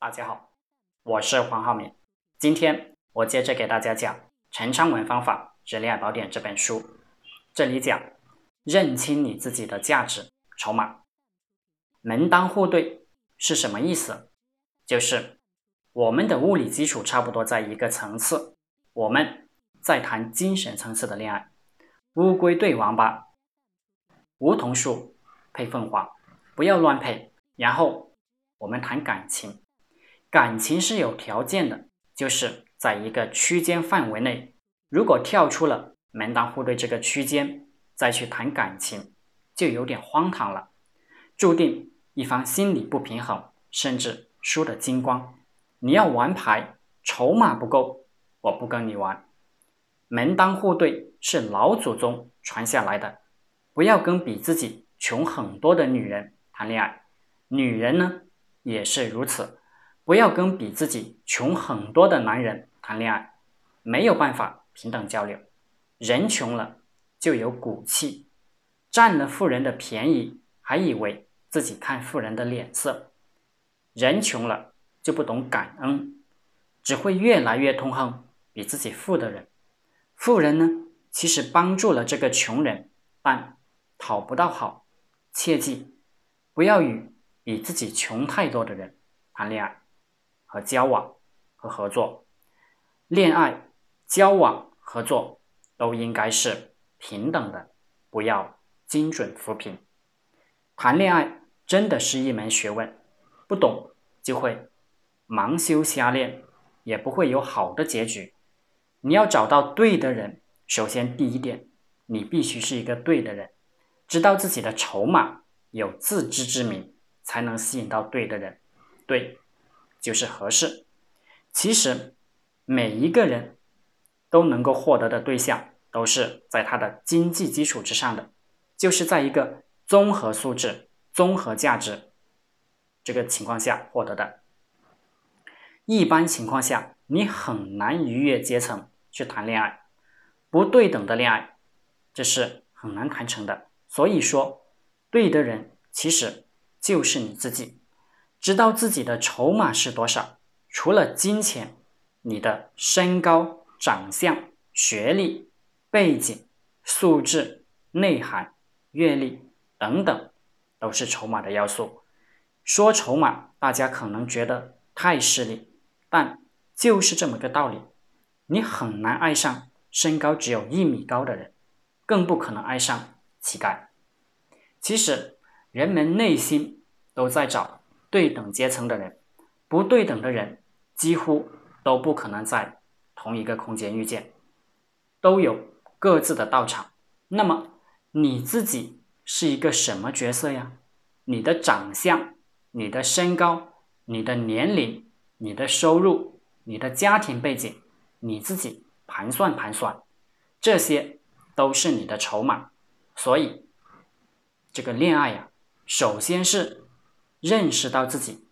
大家好，我是黄浩明。今天我接着给大家讲《陈昌文方法之恋爱宝典》这本书。这里讲认清你自己的价值筹码，门当户对是什么意思？就是我们的物理基础差不多在一个层次，我们在谈精神层次的恋爱。乌龟对王八，梧桐树配凤凰，不要乱配。然后我们谈感情。感情是有条件的，就是在一个区间范围内，如果跳出了门当户对这个区间，再去谈感情，就有点荒唐了，注定一方心理不平衡，甚至输得精光。你要玩牌，筹码不够，我不跟你玩。门当户对是老祖宗传下来的，不要跟比自己穷很多的女人谈恋爱，女人呢也是如此。不要跟比自己穷很多的男人谈恋爱，没有办法平等交流。人穷了就有骨气，占了富人的便宜，还以为自己看富人的脸色。人穷了就不懂感恩，只会越来越痛恨比自己富的人。富人呢，其实帮助了这个穷人，但讨不到好。切记不要与比自己穷太多的人谈恋爱。和交往和合作，恋爱、交往、合作都应该是平等的，不要精准扶贫。谈恋爱真的是一门学问，不懂就会盲修瞎练，也不会有好的结局。你要找到对的人，首先第一点，你必须是一个对的人，知道自己的筹码，有自知之明，才能吸引到对的人。对。就是合适。其实每一个人都能够获得的对象，都是在他的经济基础之上的，就是在一个综合素质、综合价值这个情况下获得的。一般情况下，你很难逾越阶层去谈恋爱，不对等的恋爱，这是很难谈成的。所以说，对的人其实就是你自己。知道自己的筹码是多少？除了金钱，你的身高、长相、学历、背景、素质、内涵、阅历等等，都是筹码的要素。说筹码，大家可能觉得太势利，但就是这么个道理。你很难爱上身高只有一米高的人，更不可能爱上乞丐。其实，人们内心都在找。对等阶层的人，不对等的人几乎都不可能在同一个空间遇见，都有各自的道场。那么你自己是一个什么角色呀？你的长相、你的身高、你的年龄、你的收入、你的家庭背景，你自己盘算盘算，这些都是你的筹码。所以，这个恋爱呀，首先是。认识到自己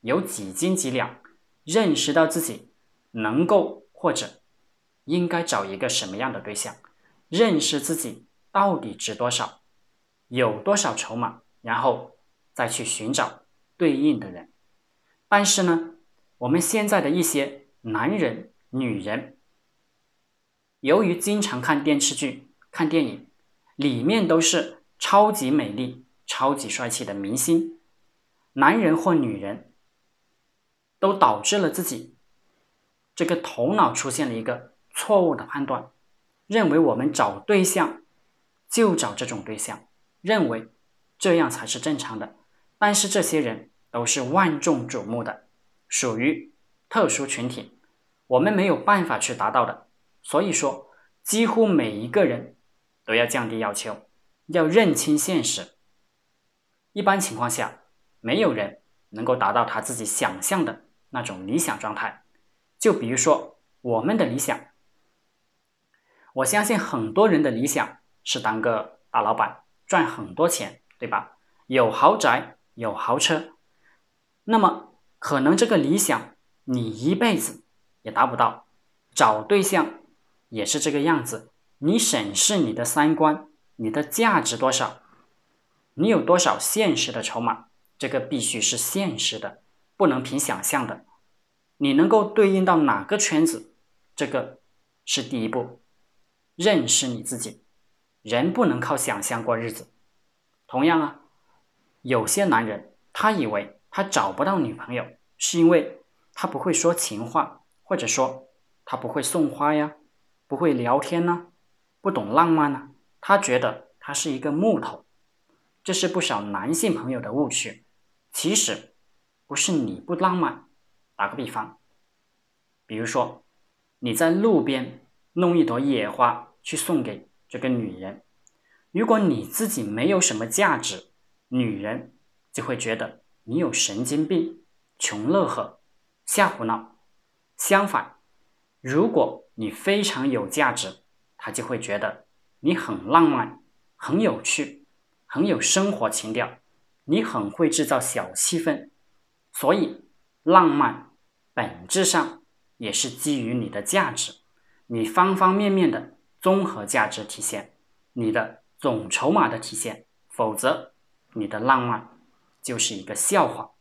有几斤几两，认识到自己能够或者应该找一个什么样的对象，认识自己到底值多少，有多少筹码，然后再去寻找对应的人。但是呢，我们现在的一些男人、女人，由于经常看电视剧、看电影，里面都是超级美丽、超级帅气的明星。男人或女人，都导致了自己这个头脑出现了一个错误的判断，认为我们找对象就找这种对象，认为这样才是正常的。但是这些人都是万众瞩目的，属于特殊群体，我们没有办法去达到的。所以说，几乎每一个人都要降低要求，要认清现实。一般情况下。没有人能够达到他自己想象的那种理想状态。就比如说我们的理想，我相信很多人的理想是当个大老板，赚很多钱，对吧？有豪宅，有豪车。那么可能这个理想你一辈子也达不到。找对象也是这个样子。你审视你的三观，你的价值多少？你有多少现实的筹码？这个必须是现实的，不能凭想象的。你能够对应到哪个圈子？这个是第一步，认识你自己。人不能靠想象过日子。同样啊，有些男人他以为他找不到女朋友，是因为他不会说情话，或者说他不会送花呀，不会聊天呢，不懂浪漫呢。他觉得他是一个木头，这是不少男性朋友的误区。其实不是你不浪漫。打个比方，比如说你在路边弄一朵野花去送给这个女人，如果你自己没有什么价值，女人就会觉得你有神经病、穷乐呵、瞎胡闹。相反，如果你非常有价值，她就会觉得你很浪漫、很有趣、很有生活情调，你很会制造小气氛。所以，浪漫。本质上也是基于你的价值，你方方面面的综合价值体现，你的总筹码的体现，否则你的浪漫就是一个笑话。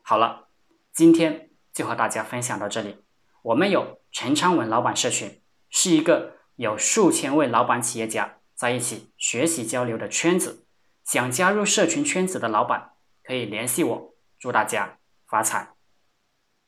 好了，今天就和大家分享到这里。我们有陈昌文老板社群，是一个有数千位老板企业家在一起学习交流的圈子。想加入社群圈子的老板可以联系我。祝大家发财！